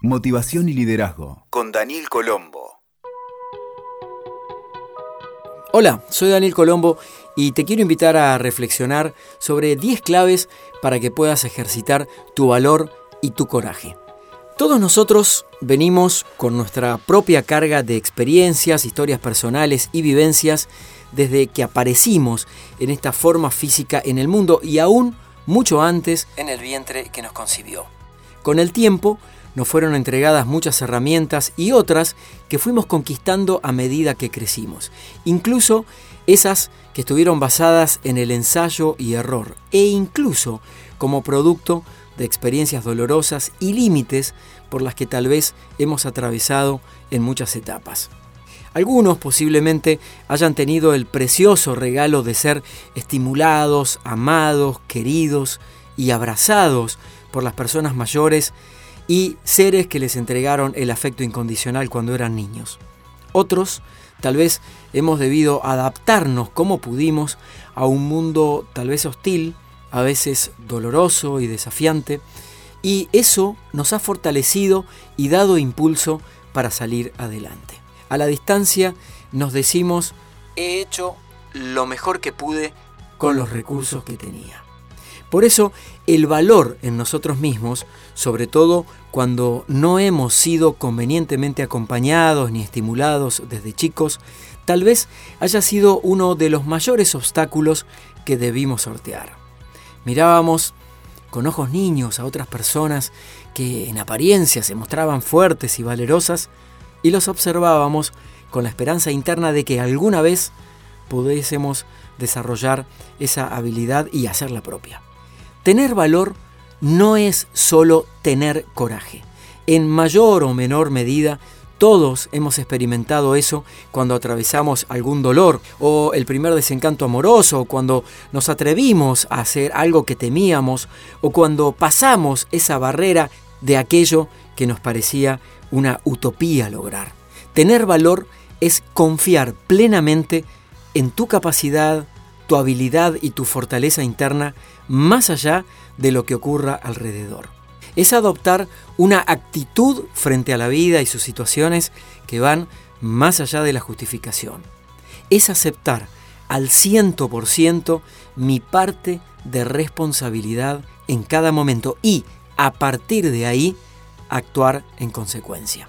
Motivación y Liderazgo con Daniel Colombo. Hola, soy Daniel Colombo y te quiero invitar a reflexionar sobre 10 claves para que puedas ejercitar tu valor y tu coraje. Todos nosotros venimos con nuestra propia carga de experiencias, historias personales y vivencias desde que aparecimos en esta forma física en el mundo y aún mucho antes en el vientre que nos concibió. Con el tiempo, nos fueron entregadas muchas herramientas y otras que fuimos conquistando a medida que crecimos, incluso esas que estuvieron basadas en el ensayo y error, e incluso como producto de experiencias dolorosas y límites por las que tal vez hemos atravesado en muchas etapas. Algunos posiblemente hayan tenido el precioso regalo de ser estimulados, amados, queridos y abrazados por las personas mayores y seres que les entregaron el afecto incondicional cuando eran niños. Otros, tal vez hemos debido adaptarnos como pudimos a un mundo tal vez hostil, a veces doloroso y desafiante, y eso nos ha fortalecido y dado impulso para salir adelante. A la distancia nos decimos, he hecho lo mejor que pude con los recursos que tenía. Por eso el valor en nosotros mismos, sobre todo cuando no hemos sido convenientemente acompañados ni estimulados desde chicos, tal vez haya sido uno de los mayores obstáculos que debimos sortear. Mirábamos con ojos niños a otras personas que en apariencia se mostraban fuertes y valerosas y los observábamos con la esperanza interna de que alguna vez pudiésemos desarrollar esa habilidad y hacerla propia. Tener valor no es solo tener coraje. En mayor o menor medida, todos hemos experimentado eso cuando atravesamos algún dolor o el primer desencanto amoroso cuando nos atrevimos a hacer algo que temíamos o cuando pasamos esa barrera de aquello que nos parecía una utopía lograr. Tener valor es confiar plenamente en tu capacidad, tu habilidad y tu fortaleza interna más allá de lo que ocurra alrededor. Es adoptar una actitud frente a la vida y sus situaciones que van más allá de la justificación. Es aceptar al ciento por ciento mi parte de responsabilidad en cada momento y, a partir de ahí, actuar en consecuencia.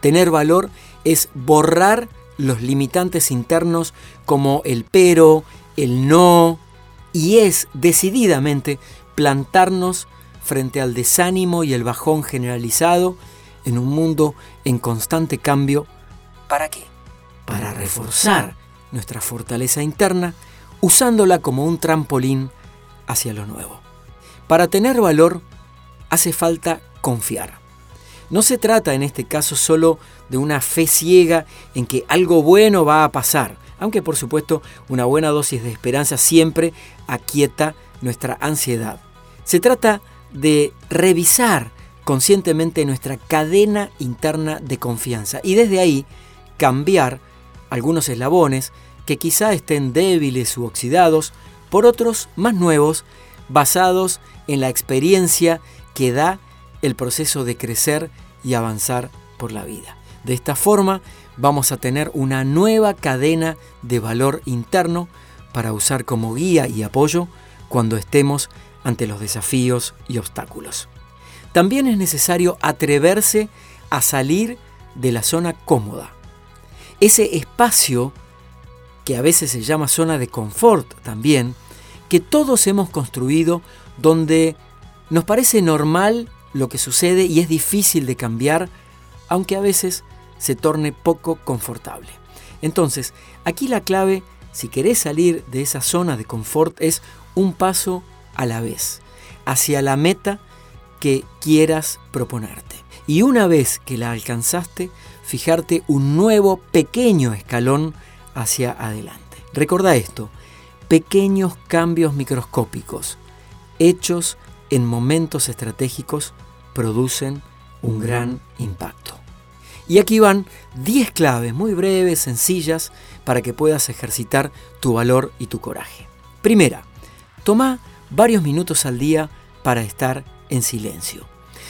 Tener valor es borrar los limitantes internos como el pero, el no, y es decididamente plantarnos frente al desánimo y el bajón generalizado en un mundo en constante cambio. ¿Para qué? Para reforzar nuestra fortaleza interna usándola como un trampolín hacia lo nuevo. Para tener valor hace falta confiar. No se trata en este caso solo de una fe ciega en que algo bueno va a pasar, aunque por supuesto una buena dosis de esperanza siempre aquieta nuestra ansiedad. Se trata de revisar conscientemente nuestra cadena interna de confianza y desde ahí cambiar algunos eslabones que quizá estén débiles u oxidados por otros más nuevos basados en la experiencia que da el proceso de crecer y avanzar por la vida. De esta forma vamos a tener una nueva cadena de valor interno para usar como guía y apoyo cuando estemos ante los desafíos y obstáculos. También es necesario atreverse a salir de la zona cómoda. Ese espacio que a veces se llama zona de confort también, que todos hemos construido donde nos parece normal lo que sucede y es difícil de cambiar, aunque a veces se torne poco confortable. Entonces, aquí la clave, si querés salir de esa zona de confort, es un paso a la vez, hacia la meta que quieras proponerte. Y una vez que la alcanzaste, fijarte un nuevo pequeño escalón hacia adelante. Recuerda esto, pequeños cambios microscópicos, hechos en momentos estratégicos, producen un gran impacto. Y aquí van 10 claves muy breves, sencillas, para que puedas ejercitar tu valor y tu coraje. Primera, toma varios minutos al día para estar en silencio.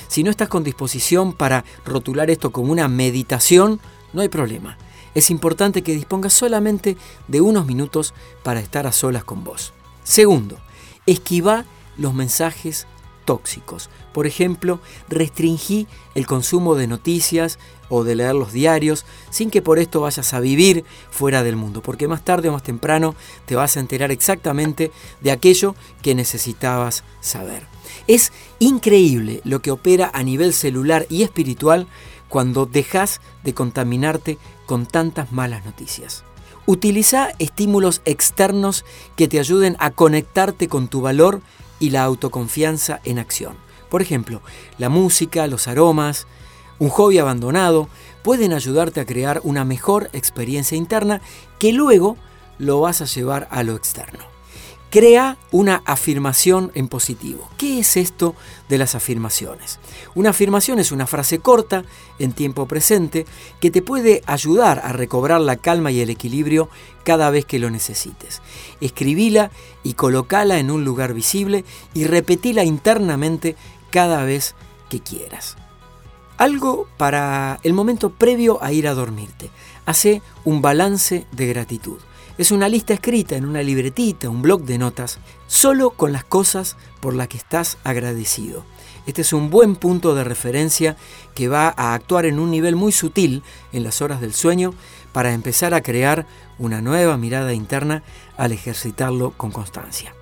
Si no estás con disposición para rotular esto como una meditación, no hay problema. Es importante que dispongas solamente de unos minutos para estar a solas con vos. Segundo, esquiva los mensajes tóxicos. Por ejemplo, restringí el consumo de noticias o de leer los diarios sin que por esto vayas a vivir fuera del mundo, porque más tarde o más temprano te vas a enterar exactamente de aquello que necesitabas saber. Es increíble lo que opera a nivel celular y espiritual cuando dejas de contaminarte con tantas malas noticias. Utiliza estímulos externos que te ayuden a conectarte con tu valor y la autoconfianza en acción. Por ejemplo, la música, los aromas, un hobby abandonado pueden ayudarte a crear una mejor experiencia interna que luego lo vas a llevar a lo externo. Crea una afirmación en positivo. ¿Qué es esto de las afirmaciones? Una afirmación es una frase corta, en tiempo presente, que te puede ayudar a recobrar la calma y el equilibrio cada vez que lo necesites. Escribila y colocala en un lugar visible y repetila internamente cada vez que quieras. Algo para el momento previo a ir a dormirte. Hace un balance de gratitud. Es una lista escrita en una libretita, un blog de notas, solo con las cosas por las que estás agradecido. Este es un buen punto de referencia que va a actuar en un nivel muy sutil en las horas del sueño para empezar a crear una nueva mirada interna al ejercitarlo con constancia.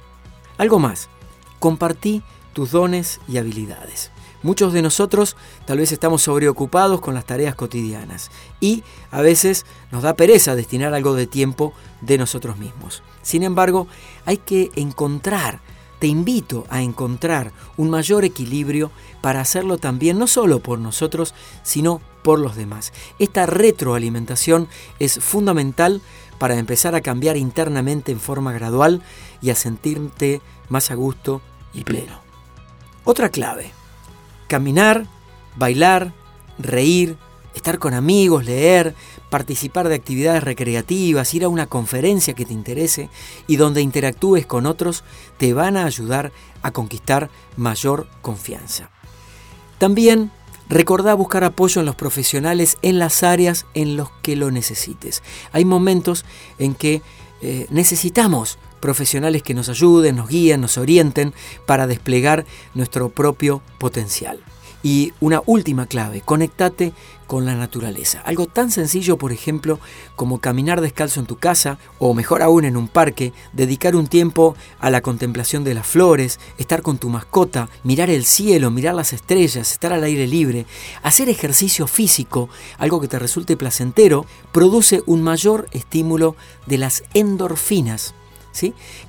Algo más, compartí tus dones y habilidades. Muchos de nosotros tal vez estamos sobreocupados con las tareas cotidianas y a veces nos da pereza destinar algo de tiempo de nosotros mismos. Sin embargo, hay que encontrar, te invito a encontrar un mayor equilibrio para hacerlo también no solo por nosotros, sino por los demás. Esta retroalimentación es fundamental para empezar a cambiar internamente en forma gradual y a sentirte más a gusto y pleno. Otra clave, Caminar, bailar, reír, estar con amigos, leer, participar de actividades recreativas, ir a una conferencia que te interese y donde interactúes con otros, te van a ayudar a conquistar mayor confianza. También recordá buscar apoyo en los profesionales en las áreas en las que lo necesites. Hay momentos en que eh, necesitamos profesionales que nos ayuden, nos guíen, nos orienten para desplegar nuestro propio potencial. Y una última clave, conectate con la naturaleza. Algo tan sencillo, por ejemplo, como caminar descalzo en tu casa o mejor aún en un parque, dedicar un tiempo a la contemplación de las flores, estar con tu mascota, mirar el cielo, mirar las estrellas, estar al aire libre, hacer ejercicio físico, algo que te resulte placentero, produce un mayor estímulo de las endorfinas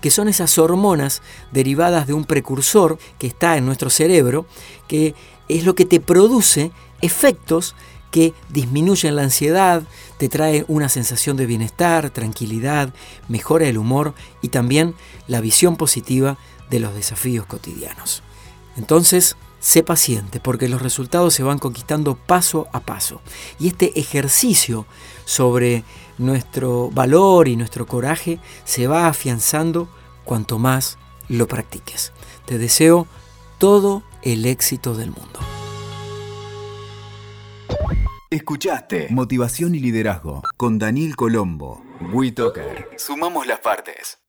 que son esas hormonas derivadas de un precursor que está en nuestro cerebro, que es lo que te produce efectos que disminuyen la ansiedad, te trae una sensación de bienestar, tranquilidad, mejora el humor y también la visión positiva de los desafíos cotidianos. Entonces, sé paciente porque los resultados se van conquistando paso a paso. Y este ejercicio sobre nuestro valor y nuestro coraje se va afianzando cuanto más lo practiques. Te deseo todo el éxito del mundo. Escuchaste Motivación y Liderazgo con Daniel Colombo. WeToker. Sumamos las partes.